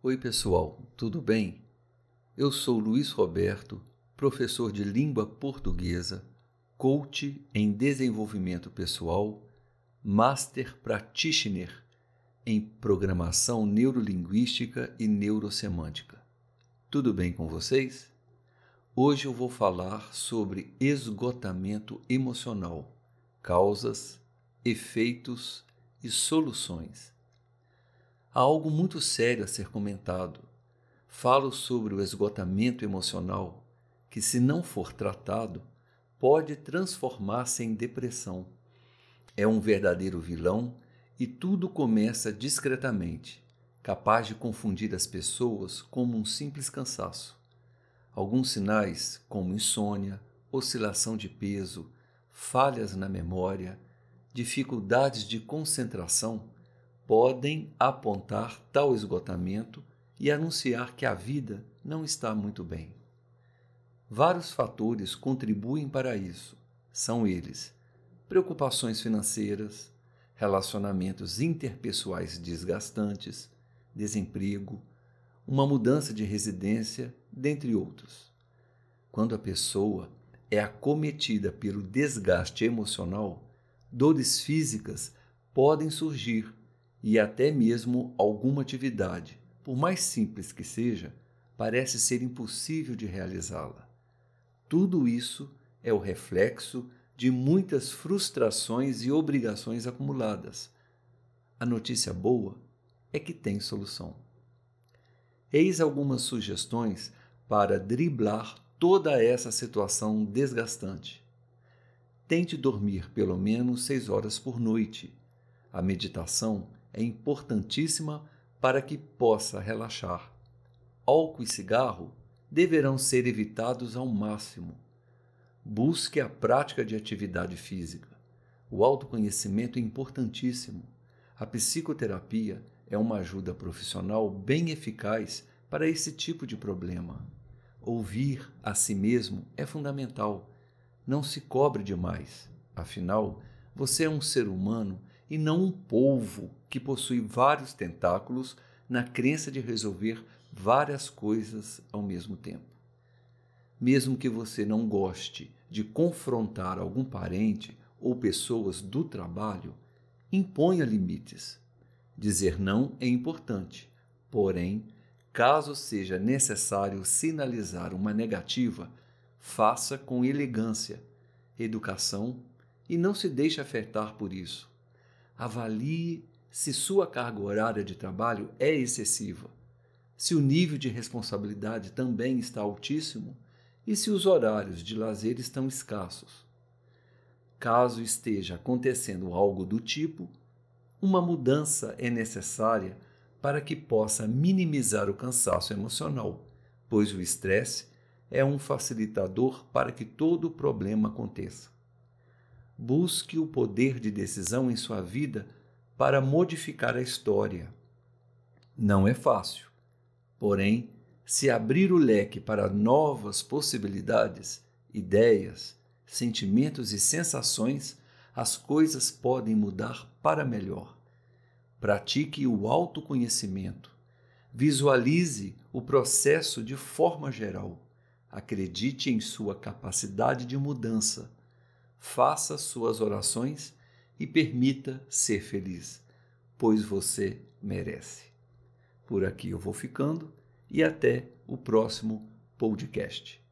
Oi, pessoal, tudo bem? Eu sou Luiz Roberto, professor de língua portuguesa, coach em desenvolvimento pessoal, master practitioner em programação neurolinguística e neurosemântica. Tudo bem com vocês? Hoje eu vou falar sobre esgotamento emocional, causas, efeitos e soluções. Há algo muito sério a ser comentado. Falo sobre o esgotamento emocional, que, se não for tratado, pode transformar-se em depressão. É um verdadeiro vilão e tudo começa discretamente, capaz de confundir as pessoas como um simples cansaço. Alguns sinais, como insônia, oscilação de peso, falhas na memória, dificuldades de concentração, podem apontar tal esgotamento e anunciar que a vida não está muito bem. Vários fatores contribuem para isso. São eles: preocupações financeiras, relacionamentos interpessoais desgastantes, desemprego, uma mudança de residência, dentre outros. Quando a pessoa é acometida pelo desgaste emocional, dores físicas podem surgir e até mesmo alguma atividade, por mais simples que seja, parece ser impossível de realizá-la. Tudo isso é o reflexo de muitas frustrações e obrigações acumuladas. A notícia boa é que tem solução. Eis algumas sugestões para driblar toda essa situação desgastante. Tente dormir pelo menos seis horas por noite. A meditação é importantíssima para que possa relaxar. Álcool e cigarro deverão ser evitados ao máximo. Busque a prática de atividade física. O autoconhecimento é importantíssimo. A psicoterapia é uma ajuda profissional bem eficaz para esse tipo de problema. Ouvir a si mesmo é fundamental. Não se cobre demais. Afinal, você é um ser humano e não um polvo que possui vários tentáculos na crença de resolver várias coisas ao mesmo tempo. Mesmo que você não goste de confrontar algum parente ou pessoas do trabalho, imponha limites. Dizer não é importante, porém, caso seja necessário sinalizar uma negativa, faça com elegância, educação e não se deixe afetar por isso. Avalie se sua carga horária de trabalho é excessiva, se o nível de responsabilidade também está altíssimo e se os horários de lazer estão escassos. Caso esteja acontecendo algo do tipo, uma mudança é necessária para que possa minimizar o cansaço emocional, pois o estresse é um facilitador para que todo o problema aconteça. Busque o poder de decisão em sua vida para modificar a história. Não é fácil, porém, se abrir o leque para novas possibilidades, ideias, sentimentos e sensações, as coisas podem mudar para melhor. Pratique o autoconhecimento. Visualize o processo de forma geral. Acredite em sua capacidade de mudança faça suas orações e permita ser feliz, pois você merece. Por aqui eu vou ficando e até o próximo podcast.